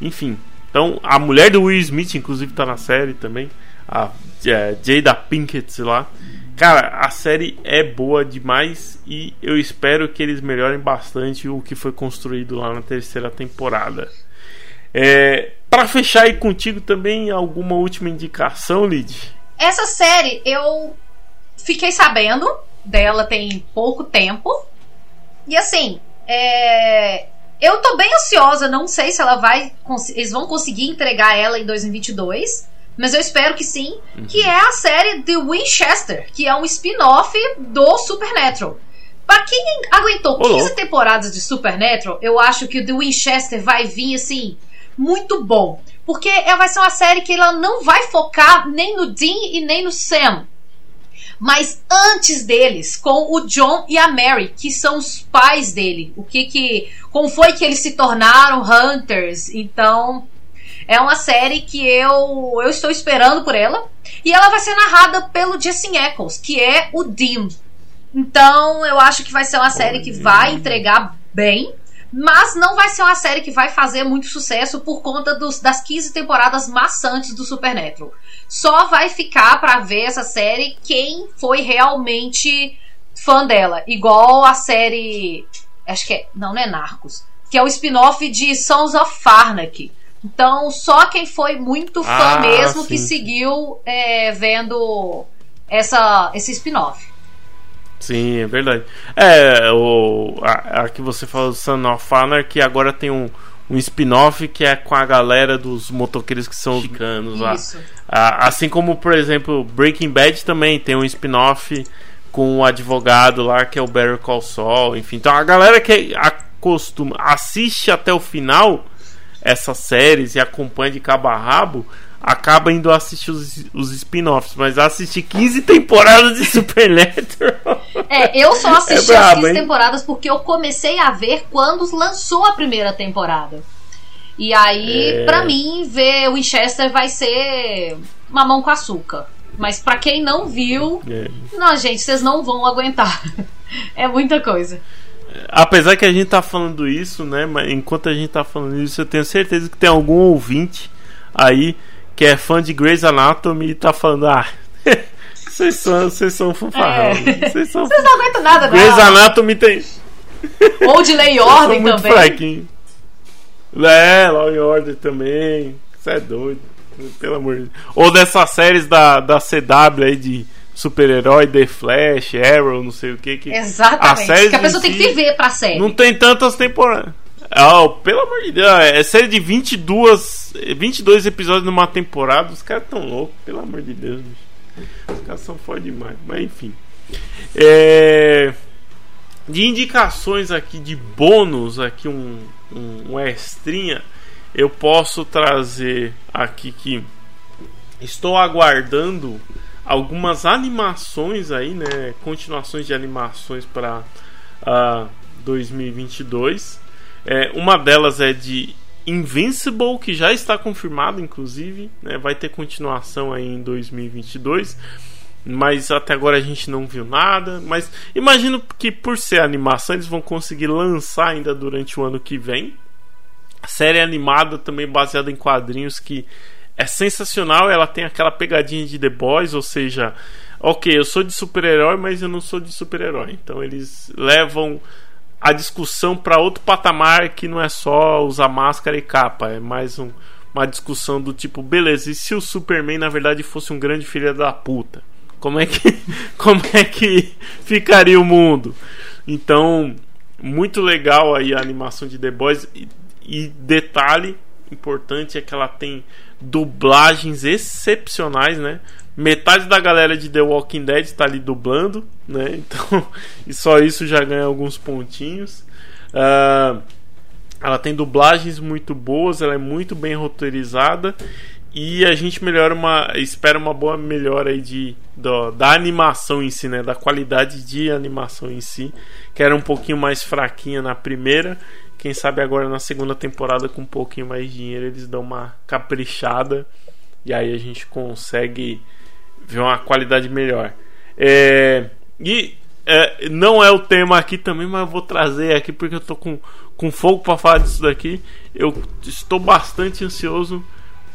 Enfim, então a mulher do Will Smith, inclusive, tá na série também. A é, Jada Pinkett lá. Cara, a série é boa demais e eu espero que eles melhorem bastante o que foi construído lá na terceira temporada. É, para fechar aí contigo também, alguma última indicação, Lid? Essa série eu fiquei sabendo dela tem pouco tempo. E assim, é... eu tô bem ansiosa, não sei se ela vai. Eles vão conseguir entregar ela em 2022. Mas eu espero que sim. Uhum. Que é a série The Winchester, que é um spin-off do Supernatural. Pra quem aguentou 15 temporadas de Supernatural, eu acho que o The Winchester vai vir assim muito bom. Porque ela vai ser uma série que ela não vai focar nem no Dean e nem no Sam. Mas antes deles, com o John e a Mary, que são os pais dele. O que que. Como foi que eles se tornaram Hunters? Então. É uma série que eu, eu estou esperando por ela. E ela vai ser narrada pelo Jesse Eccles, que é o Dean. Então eu acho que vai ser uma série que vai entregar bem. Mas não vai ser uma série que vai fazer muito sucesso por conta dos, das 15 temporadas maçantes do Supernatural. Só vai ficar para ver essa série quem foi realmente fã dela. Igual a série. Acho que é. Não, não é Narcos. Que é o spin-off de Sons of Farnack. Então, só quem foi muito fã ah, mesmo sim. que seguiu é, vendo essa, esse spin-off. Sim, é verdade. É, o, a, a que você falou, Son of Anarchy, agora tem um, um spin-off que é com a galera dos motoqueiros que são chicanos lá. Ah, assim como, por exemplo, Breaking Bad também tem um spin-off com o advogado lá que é o Better Call Saul, enfim. Então a galera que acostuma, assiste até o final essas séries e acompanha de cabo a rabo, acaba indo assistir os, os spin-offs, mas assistir 15 temporadas de Supernatural. É, eu só assisti é brabo, as 15 hein? temporadas porque eu comecei a ver quando lançou a primeira temporada. E aí, é... pra mim, ver o Winchester vai ser mamão com açúcar. Mas para quem não viu, é. não, gente, vocês não vão aguentar. é muita coisa. Apesar que a gente tá falando isso, né? Mas enquanto a gente tá falando isso, eu tenho certeza que tem algum ouvinte aí que é fã de Grey's Anatomy e tá falando, ah, vocês são, vocês são fanfarrão. É. Vocês são... não aguentam nada, não. Grey's Anatomy tem. Ou de Lei Ordem também. Fraquinho. É, Law and Order também. Você é doido. Pelo amor de Deus. Ou dessas séries da, da CW aí de super-herói, The Flash, Arrow, não sei o que. que Exatamente. A que a pessoa tem que viver pra série. Não tem tantas temporadas. Oh, pelo amor de Deus, é série de 22, 22 episódios numa temporada. Os caras tão loucos, pelo amor de Deus. Os caras são foda demais. Mas enfim. É, de indicações aqui, de bônus, aqui um, um, um eu posso trazer aqui que estou aguardando algumas animações aí, né? Continuações de animações para uh, ah, 2022. É, uma delas é de Invincible, que já está confirmado, inclusive, né? vai ter continuação aí em 2022. Mas até agora a gente não viu nada. Mas imagino que por ser animação eles vão conseguir lançar ainda durante o ano que vem. Série animada também baseada em quadrinhos que é sensacional. Ela tem aquela pegadinha de The Boys, ou seja, ok, eu sou de super-herói, mas eu não sou de super-herói. Então eles levam a discussão para outro patamar que não é só usar máscara e capa, é mais um, uma discussão do tipo, beleza, e se o Superman na verdade fosse um grande filho da puta? Como é que como é que ficaria o mundo? Então, muito legal aí a animação de The Boys e, e detalhe importante é que ela tem dublagens excepcionais, né? Metade da galera de The Walking Dead está ali dublando, né? Então, e só isso já ganha alguns pontinhos. Uh, ela tem dublagens muito boas, ela é muito bem roteirizada e a gente melhora uma, espera uma boa melhora aí de do, da animação em si, né? Da qualidade de animação em si, que era um pouquinho mais fraquinha na primeira. Quem sabe agora na segunda temporada com um pouquinho mais de dinheiro eles dão uma caprichada e aí a gente consegue ver uma qualidade melhor. É, e é, não é o tema aqui também, mas eu vou trazer aqui porque eu tô com, com fogo para falar disso daqui. Eu estou bastante ansioso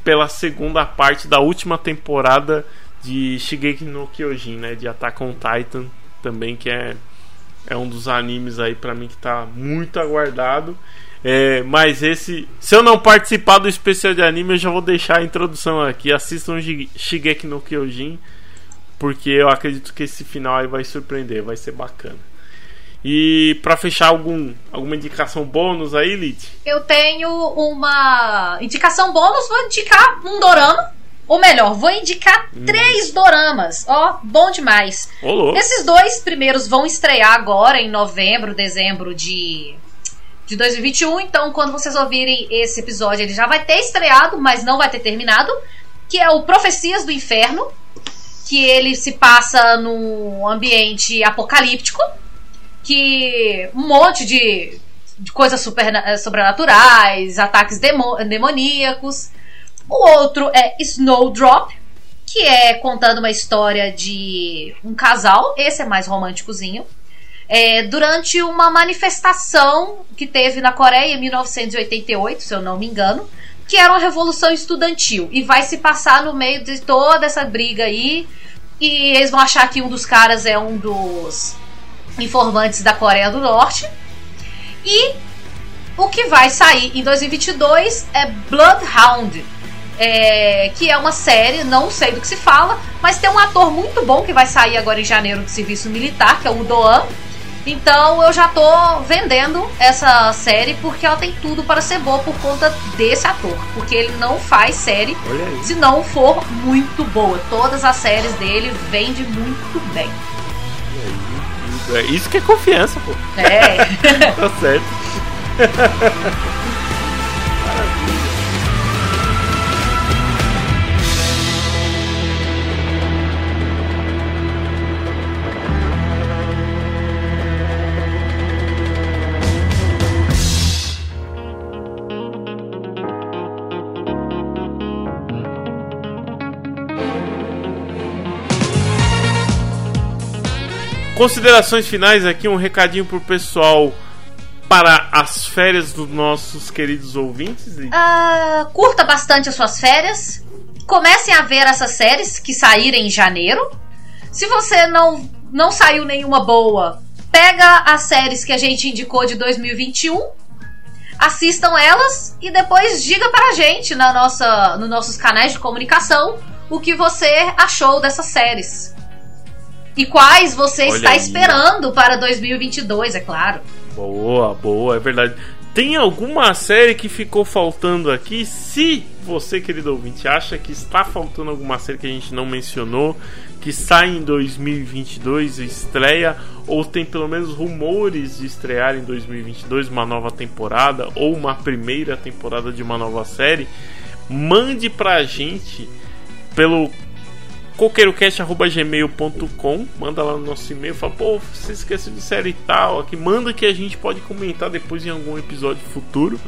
pela segunda parte da última temporada de Shigeki no Kyojin, né, de Attack on Titan também, que é é um dos animes aí para mim que tá muito aguardado. É, mas esse, se eu não participar do especial de anime, eu já vou deixar a introdução aqui. Assistam Shigeki no Kyojin, porque eu acredito que esse final aí vai surpreender, vai ser bacana. E para fechar algum alguma indicação bônus aí, Lid? Eu tenho uma indicação bônus, vou indicar um dorama. Ou melhor, vou indicar hum. três doramas. Ó, bom demais. Olô. Esses dois primeiros vão estrear agora em novembro, dezembro de de 2021. Então, quando vocês ouvirem esse episódio, ele já vai ter estreado, mas não vai ter terminado. Que é o Profecias do Inferno. Que ele se passa num ambiente apocalíptico. Que um monte de, de coisas super, eh, sobrenaturais, ataques demo, demoníacos. O outro é Snowdrop, que é contando uma história de um casal. Esse é mais românticozinho é, durante uma manifestação que teve na Coreia em 1988, se eu não me engano, que era uma revolução estudantil e vai se passar no meio de toda essa briga aí. E eles vão achar que um dos caras é um dos informantes da Coreia do Norte. E o que vai sair em 2022 é Bloodhound, é, que é uma série, não sei do que se fala, mas tem um ator muito bom que vai sair agora em janeiro do serviço militar, que é o Doan. Então eu já tô vendendo essa série porque ela tem tudo para ser boa por conta desse ator. Porque ele não faz série se não for muito boa. Todas as séries dele vendem muito bem. É isso que é confiança, pô. É. tá certo. Considerações finais aqui, um recadinho pro pessoal para as férias dos nossos queridos ouvintes. Uh, curta bastante as suas férias. Comecem a ver essas séries que saírem em janeiro. Se você não, não saiu nenhuma boa, pega as séries que a gente indicou de 2021, assistam elas e depois diga para a gente na nossa, nos nossos canais de comunicação o que você achou dessas séries. E quais você Olha está aí. esperando para 2022, é claro. Boa, boa, é verdade. Tem alguma série que ficou faltando aqui? Se você, querido ouvinte, acha que está faltando alguma série que a gente não mencionou, que sai em 2022, estreia, ou tem pelo menos rumores de estrear em 2022 uma nova temporada, ou uma primeira temporada de uma nova série, mande pra gente pelo coqueirocast.gmail.com Manda lá no nosso e-mail, fala, pô, você esqueceu de série tal, aqui manda que a gente pode comentar depois em algum episódio futuro.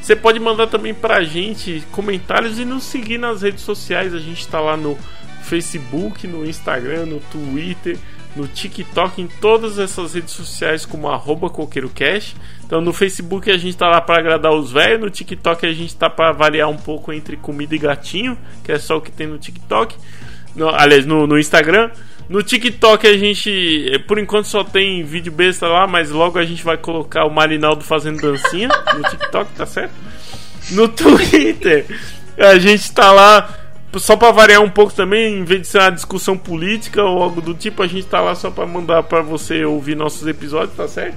Você pode mandar também pra gente comentários e nos seguir nas redes sociais. A gente tá lá no Facebook, no Instagram, no Twitter, no TikTok, em todas essas redes sociais como arroba coqueirocast. Então no Facebook a gente tá lá para agradar os velhos, no TikTok a gente tá para variar um pouco entre comida e gatinho, que é só o que tem no TikTok. No, aliás, no, no Instagram. No TikTok a gente, eh, por enquanto, só tem vídeo besta lá, mas logo a gente vai colocar o Marinaldo fazendo dancinha no TikTok, tá certo? No Twitter a gente tá lá só para variar um pouco também, em vez de ser uma discussão política ou algo do tipo, a gente tá lá só para mandar para você ouvir nossos episódios, tá certo?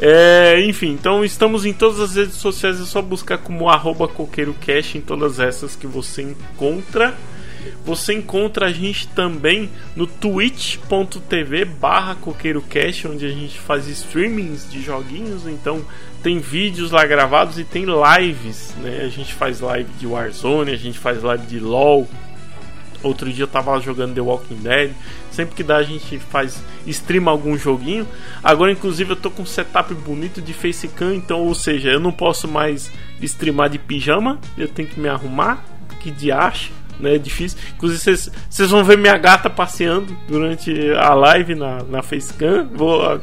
É, enfim, então estamos em todas as redes sociais, é só buscar como arroba coqueirocast em todas essas que você encontra. Você encontra a gente também no twitch.tv barra coqueirocast, onde a gente faz streamings de joguinhos, então tem vídeos lá gravados e tem lives, né? A gente faz live de Warzone, a gente faz live de LoL. Outro dia eu tava jogando The Walking Dead. Sempre que dá a gente faz streama algum joguinho. Agora inclusive eu tô com um setup bonito de facecam, então ou seja, eu não posso mais streamar de pijama, eu tenho que me arrumar, que diache né? É difícil. Inclusive, vocês vão ver minha gata passeando durante a live na, na Facecam. Vou,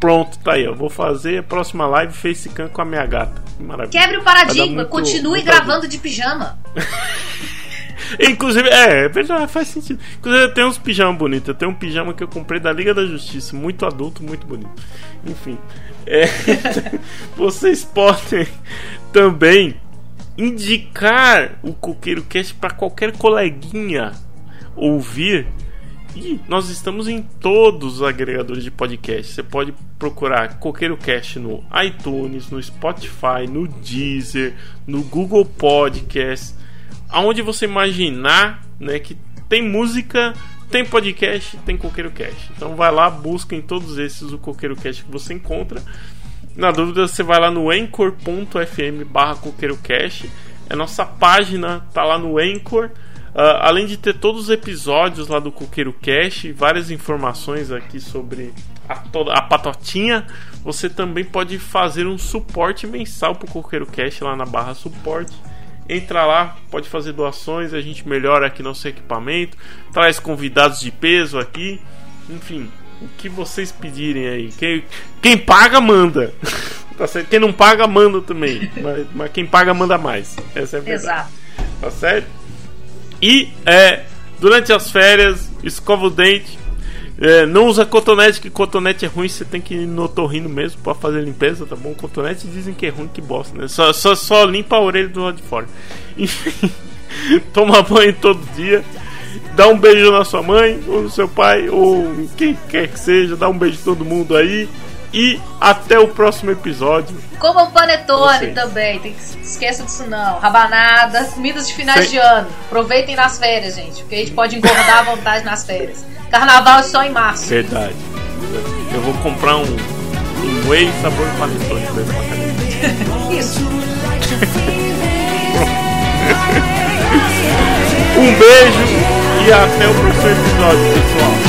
pronto, tá aí. Eu vou fazer a próxima live Facecam com a minha gata. Maravilha. Quebre o paradigma, muito, continue muito gravando de pijama. Inclusive, é, é verdade, faz sentido. Inclusive, eu tenho uns pijamas bonitos. Eu tenho um pijama que eu comprei da Liga da Justiça, muito adulto, muito bonito. Enfim, é, vocês podem também indicar o Coqueiro Cast para qualquer coleguinha ouvir. E nós estamos em todos os agregadores de podcast. Você pode procurar Coqueiro Cast no iTunes, no Spotify, no Deezer, no Google Podcast, aonde você imaginar, né, que tem música, tem podcast, tem Coqueiro Cast. Então vai lá, busca em todos esses o Coqueiro Cast que você encontra. Na dúvida, você vai lá no anchor.fm barra coqueirocast. É nossa página, tá lá no Anchor. Uh, além de ter todos os episódios lá do Coqueiro Cash, várias informações aqui sobre a, toda, a patotinha, você também pode fazer um suporte mensal pro Coqueiro Cash lá na barra suporte. Entra lá, pode fazer doações, a gente melhora aqui nosso equipamento, traz convidados de peso aqui, enfim, o que vocês pedirem aí. Quem, quem paga, manda. tá certo? Quem não paga, manda também. Mas, mas, quem paga, manda mais. Essa é a verdade. Exato. Tá certo? E é, durante as férias, escova o dente. É, não usa cotonete, que cotonete é ruim, você tem que ir no otorrino mesmo para fazer limpeza, tá bom? Cotonete dizem que é ruim, que bosta, né? Só, só, só limpa a orelha do lado de fora. Enfim, toma banho todo dia dá um beijo na sua mãe, ou no seu pai, ou quem quer que seja, dá um beijo em todo mundo aí. E até o próximo episódio. Como o panetone também, tem que esqueça disso não. Rabanada, comidas de finais Sem... de ano. Aproveitem nas férias, gente, porque a gente pode engordar à vontade nas férias. Carnaval é só em março. Verdade. Eu vou comprar um, um whey sabor panetone pra Isso. um beijo até o próximo episódio, pessoal.